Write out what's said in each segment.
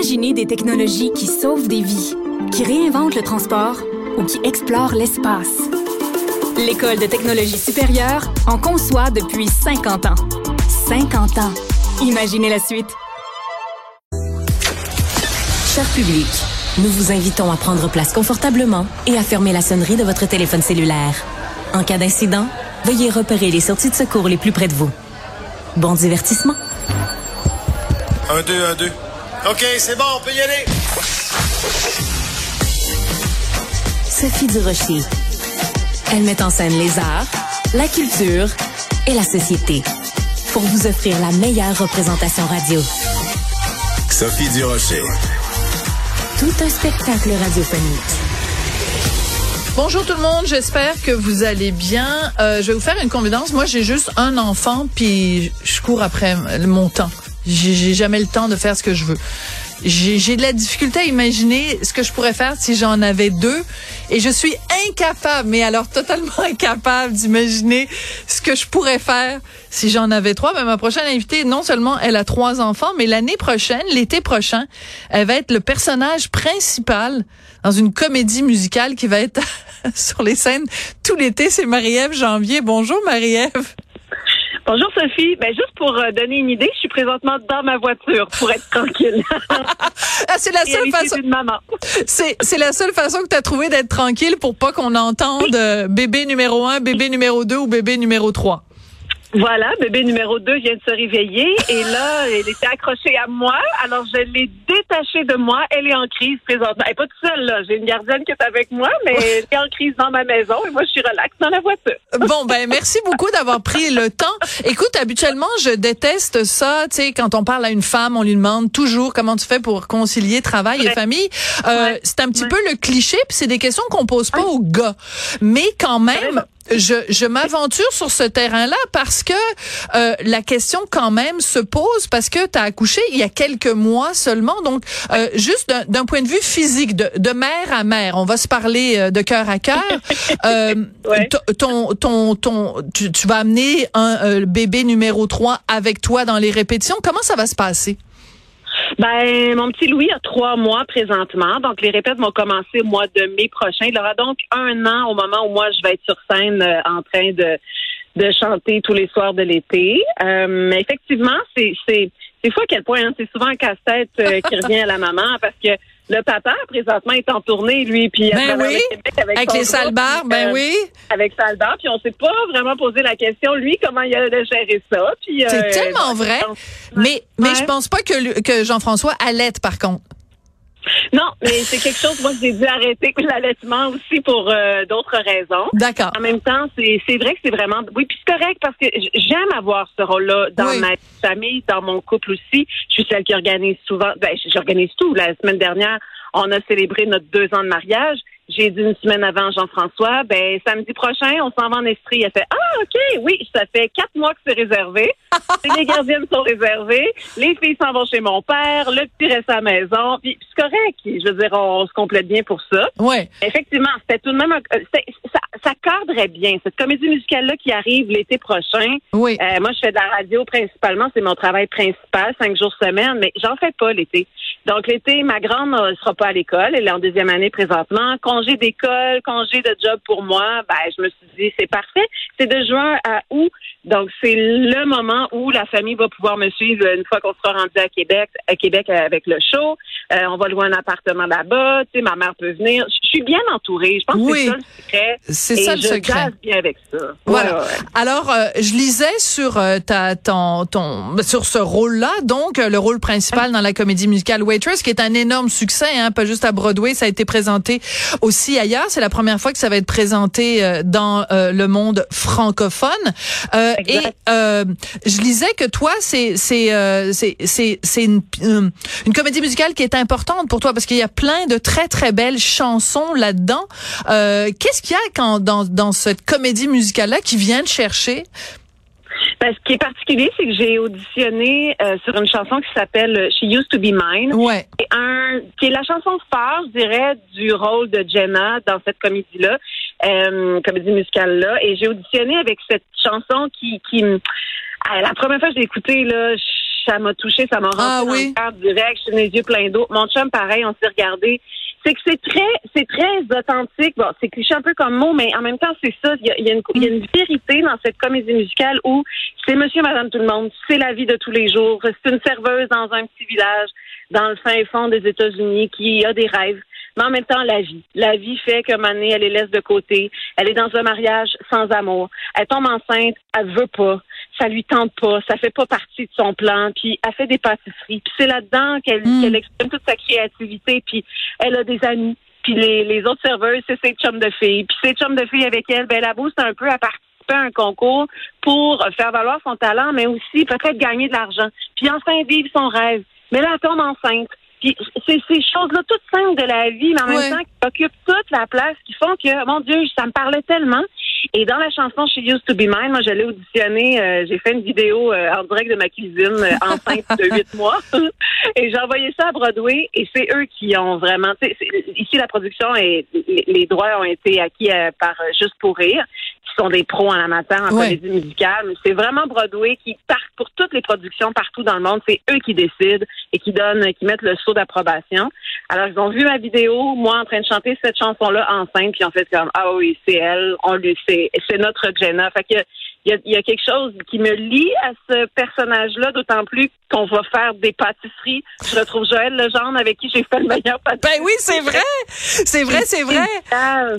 Imaginez des technologies qui sauvent des vies, qui réinventent le transport ou qui explorent l'espace. L'École de technologie supérieure en conçoit depuis 50 ans. 50 ans. Imaginez la suite. Cher public, nous vous invitons à prendre place confortablement et à fermer la sonnerie de votre téléphone cellulaire. En cas d'incident, veuillez repérer les sorties de secours les plus près de vous. Bon divertissement. Un, deux, un, deux. OK, c'est bon, on peut y aller. Sophie Durocher. Elle met en scène les arts, la culture et la société pour vous offrir la meilleure représentation radio. Sophie Durocher. Tout un spectacle radiophonique. Bonjour tout le monde, j'espère que vous allez bien. Euh, je vais vous faire une confidence. Moi, j'ai juste un enfant, puis je cours après mon temps. J'ai jamais le temps de faire ce que je veux. J'ai de la difficulté à imaginer ce que je pourrais faire si j'en avais deux. Et je suis incapable, mais alors totalement incapable d'imaginer ce que je pourrais faire si j'en avais trois. Ben, ma prochaine invitée, non seulement elle a trois enfants, mais l'année prochaine, l'été prochain, elle va être le personnage principal dans une comédie musicale qui va être sur les scènes tout l'été. C'est Marie-Ève Janvier. Bonjour Marie-Ève. Bonjour Sophie. Ben juste pour euh, donner une idée, je suis présentement dans ma voiture pour être tranquille. ah, c'est la seule façon. C'est c'est la seule façon que tu as trouvé d'être tranquille pour pas qu'on entende euh, bébé numéro un, bébé numéro deux ou bébé numéro trois. Voilà, bébé numéro 2 vient de se réveiller et là, elle était accrochée à moi. Alors, je l'ai détachée de moi. Elle est en crise présentement. Elle n'est pas toute seule, là. J'ai une gardienne qui est avec moi, mais elle est en crise dans ma maison et moi, je suis relax dans la voiture. Bon, ben, merci beaucoup d'avoir pris le temps. Écoute, habituellement, je déteste ça. Tu sais, quand on parle à une femme, on lui demande toujours comment tu fais pour concilier travail et famille. Euh, C'est un petit peu le cliché, puis c'est des questions qu'on pose pas aux gars. Mais quand même, je, je m'aventure sur ce terrain-là parce que euh, la question quand même se pose parce que tu as accouché il y a quelques mois seulement. Donc, euh, juste d'un point de vue physique, de, de, mère à mère, on va se parler euh, de cœur à cœur. Euh, ton, ton, ton, tu, tu vas amener un bébé numéro 3 avec toi dans les répétitions. Comment ça va se passer? Ben, mon petit Louis a trois mois présentement. Donc, les répètes vont commencer au mois de mai prochain. Il aura donc un an au moment où moi, je vais être sur scène euh, en train de, de chanter tous les soirs de l'été. Euh, effectivement, c'est, c'est, c'est fou à quel point, hein, c'est souvent un casse-tête euh, qui revient à la maman parce que le papa, présentement, est en tournée, lui, puis ben oui, avec, les sales ben euh, oui. Avec salbar, puis on s'est pas vraiment posé la question, lui, comment il a géré ça. Puis, c'est euh, tellement vrai. Mais, mais je pense pas que, que Jean-François allait, par contre. Non, mais c'est quelque chose, moi, j'ai dû arrêter l'allaitement aussi pour euh, d'autres raisons. D'accord. En même temps, c'est vrai que c'est vraiment... Oui, puis c'est correct parce que j'aime avoir ce rôle-là dans ma famille, dans mon couple aussi. Je suis celle qui organise souvent... Ben, j'organise tout. La semaine dernière, on a célébré notre deux ans de mariage. J'ai dit une semaine avant Jean-François, ben samedi prochain, on s'en va en Estrie. Elle fait Ah, OK, oui, ça fait quatre mois que c'est réservé. les gardiennes sont réservées. Les filles s'en vont chez mon père. Le petit reste à la maison. Puis c'est correct. Je veux dire, on, se complète bien pour ça. Ouais. Effectivement, c'était tout de même un, ça, ça cadrerait bien. Cette comédie musicale-là qui arrive l'été prochain. Oui. Euh, moi, je fais de la radio principalement. C'est mon travail principal, cinq jours semaine, mais j'en fais pas l'été. Donc l'été, ma grande ne sera pas à l'école. Elle est en deuxième année présentement congé d'école, congé de job pour moi, ben, je me suis dit, c'est parfait. C'est de juin à août. Donc, c'est le moment où la famille va pouvoir me suivre une fois qu'on sera rendu à Québec, à Québec avec le show. Euh, on va louer un appartement là-bas. Tu sais, ma mère peut venir. Je suis bien entourée. Je pense que c'est ça le secret. C'est ça le secret. Je bien avec ça. Voilà. Alors, euh, je lisais sur euh, ta, ton, ton, sur ce rôle-là, donc le rôle principal dans la comédie musicale Waitress, qui est un énorme succès, hein, pas juste à Broadway. Ça a été présenté aussi ailleurs. C'est la première fois que ça va être présenté dans le monde francophone. Et je lisais que toi, c'est c'est c'est c'est une, une comédie musicale qui est importante pour toi parce qu'il y a plein de très très belles chansons là-dedans. Euh, Qu'est-ce qu'il y a quand dans dans cette comédie musicale là qui vient de chercher? Ben, ce qui est particulier, c'est que j'ai auditionné euh, sur une chanson qui s'appelle She Used to Be Mine. Ouais. Et un, qui est la chanson phare, je dirais, du rôle de Jenna dans cette comédie-là, euh, comédie musicale-là. Et j'ai auditionné avec cette chanson qui, qui, la première fois que j'ai écouté, là, ça m'a touché, ça m'a rentré Ah dans oui? le cœur direct, j'ai les yeux pleins d'eau. Mon chum, pareil, on s'est regardé. C'est que c'est très, c'est très authentique. Bon, c'est cliché un peu comme mot, mais en même temps, c'est ça. Il y a, il y a une, il y a une vérité dans cette comédie musicale où c'est monsieur, madame, tout le monde. C'est la vie de tous les jours. C'est une serveuse dans un petit village, dans le fin fond des États-Unis, qui a des rêves. Mais en même temps, la vie. La vie fait moment donné, elle les laisse de côté. Elle est dans un mariage sans amour. Elle tombe enceinte, elle veut pas. Ça lui tente pas. Ça fait pas partie de son plan. Puis elle fait des pâtisseries. Puis c'est là-dedans qu'elle Mm. qu'elle exprime toute sa créativité. Puis elle a des amis. Puis les, les autres serveuses, c'est ses chums de filles. Puis ses chums de filles avec elle, ben la booste un peu à participer à un concours pour faire valoir son talent, mais aussi peut-être gagner de l'argent. Puis enfin vivre son rêve. Mais là, elle tombe enceinte. Puis c'est ces choses-là toutes simples de la vie, mais en Ouais. même temps qui occupent toute la place, qui font que, mon Dieu, ça me parlait tellement. Et dans la chanson She Used to Be Mine, moi, je l'ai auditionné, euh, j'ai fait une vidéo euh, en direct de ma cuisine, euh, enceinte de huit mois. et j'ai envoyé ça à Broadway, et c'est eux qui ont vraiment, ici, la production et les, les droits ont été acquis euh, par euh, Juste pour rire, sont des pros en la matière, en Ouais. comédie musicale. C'est vraiment Broadway qui part pour toutes les productions partout dans le monde. C'est eux qui décident et qui donnent, qui mettent le saut d'approbation. Alors, ils ont vu ma vidéo, moi en train de chanter cette chanson-là enceinte, puis en fait comme ah oui, c'est elle, on lui c'est c'est notre Jenna. Fait que il y a, il y a quelque chose qui me lie à ce personnage-là, d'autant plus qu'on va faire des pâtisseries. Je retrouve Joël Legendre avec qui j'ai fait le meilleur pâtisserie. Ben oui, c'est vrai. C'est vrai, c'est vrai.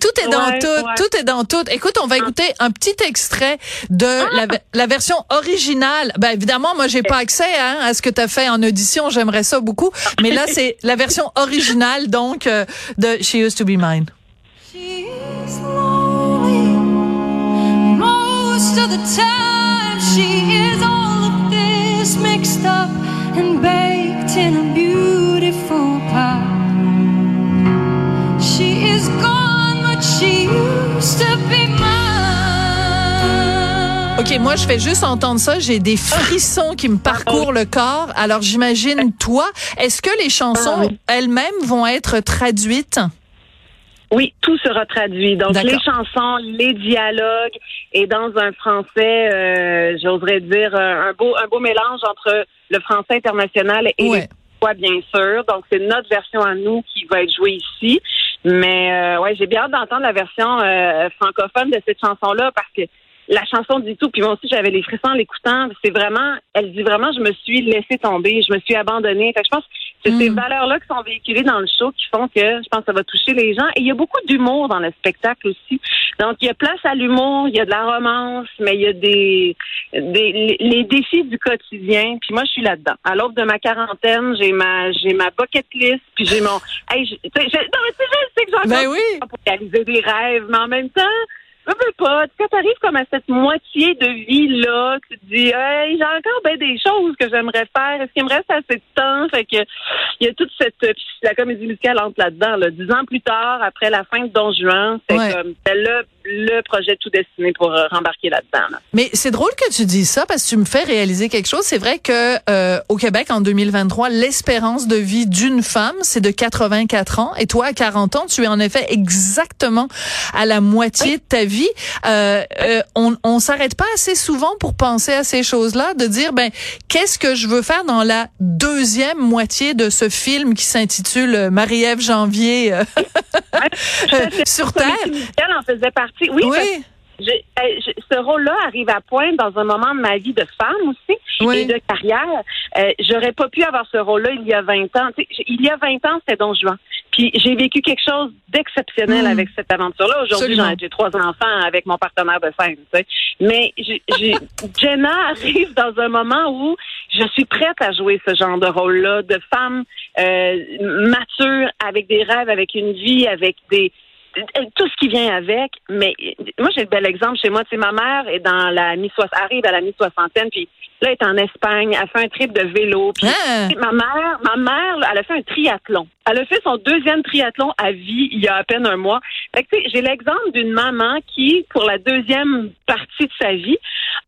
Tout est dans Ouais, tout, ouais. tout est dans tout. Écoute, on va écouter un petit extrait de la, la version originale. Ben évidemment, moi j'ai pas accès hein, à ce que tu as fait en audition, j'aimerais ça beaucoup, mais là c'est la version originale donc euh, de She Used to Be Mine. Most of the time. She is all of this mixed up and baked in a beautiful pie. She is gone, but she used to be mine. OK, moi je fais juste entendre ça, j'ai des frissons qui me parcourent le corps. Alors j'imagine toi, est-ce que les chansons Ah elles-mêmes vont être traduites? Oui, tout sera traduit. Donc les chansons, les dialogues et dans un français, euh, j'oserais dire euh, un beau un beau mélange entre le français international et Ouais. les bien sûr. Donc c'est notre version à nous qui va être jouée ici. Mais euh, ouais, j'ai bien hâte d'entendre la version euh, francophone de cette chanson-là parce que la chanson dit tout. Puis moi aussi, j'avais les frissons en l'écoutant. C'est vraiment, elle dit vraiment, je me suis laissée tomber, je me suis abandonnée. Fait que je pense que c'est ces valeurs-là qui sont véhiculées dans le show qui font que je pense que ça va toucher les gens. Et il y a beaucoup d'humour dans le spectacle aussi. Donc, il y a place à l'humour, il y a de la romance, mais il y a des, des les, défis du quotidien. Puis moi, je suis là-dedans. À l'aube de ma quarantaine, j'ai ma j'ai ma bucket list, puis j'ai mon... Hey, je, je- non, mais tu sais, je sais que j'ai Ben oui. pour réaliser des rêves, mais en même temps, je veux pas. Quand t'arrives comme à cette moitié de vie-là, tu te dis, hey, j'ai encore ben des choses que j'aimerais faire. Est-ce qu'il me reste assez de temps? Fait que, il y a toute cette, puis la comédie musicale entre là-dedans, là. Dix ans plus tard, après la fin de Don Juan, c'est Ouais. comme, c'est le, projet tout destiné pour euh, rembarquer là-dedans, là. Mais c'est drôle que tu dises ça parce que tu me fais réaliser quelque chose. C'est vrai que euh, au Québec en 2023, l'espérance de vie d'une femme, c'est de 84 ans et toi à 40 ans, tu es en effet exactement à la moitié de ta vie. Euh, euh, on on s'arrête pas assez souvent pour penser à ces choses-là, de dire ben qu'est-ce que je veux faire dans la deuxième moitié de ce film qui s'intitule euh, Marie-Ève Janvier euh, sur Terre. comédie musicale en faisait partie. Oui, Oui. ce rôle-là arrive à point dans un moment de ma vie de femme aussi Oui. et de carrière. Euh, J'aurais pas pu avoir ce rôle-là il y a 20 ans. Tu sais, j- il y a 20 ans, c'était Don Juan. Puis j'ai vécu quelque chose d'exceptionnel Mm. avec cette aventure-là. Aujourd'hui, j'ai trois enfants avec mon partenaire de scène. tu sais. Mais Jenna arrive dans un moment où je suis prête à jouer ce genre de rôle-là, de femme euh, mature, avec des rêves, avec une vie, avec des tout ce qui vient avec. Mais moi, j'ai le bel exemple chez moi. Tu sais, ma mère est dans la mi arrive à la mi-soixantaine, puis là, elle est en Espagne, elle fait un trip de vélo. Puis Ah. ma mère, ma mère, là, elle a fait un triathlon. Elle a fait son deuxième triathlon à vie il y a à peine un mois. Fait que, tu sais, j'ai l'exemple d'une maman qui, pour la deuxième partie de sa vie,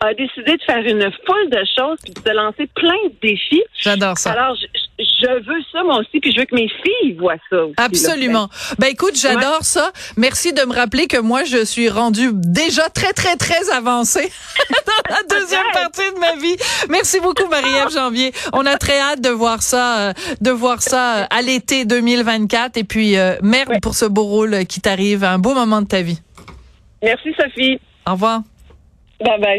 a décidé de faire une foule de choses puis de se lancer plein de défis. J'adore ça. Alors, je, je- veux ça moi aussi, puis je veux que mes filles voient ça. Aussi, Absolument. Ben écoute, j'adore ça. Merci de me rappeler que moi je suis rendue déjà très très très avancée dans la deuxième partie de ma vie. Merci beaucoup Marie-Ève Janvier. On a très hâte de voir ça, euh, de voir ça euh, à l'été 2024. Et puis euh, merde pour ce beau rôle qui t'arrive, un beau moment de ta vie. Merci Sophie. Au revoir. Bye bye.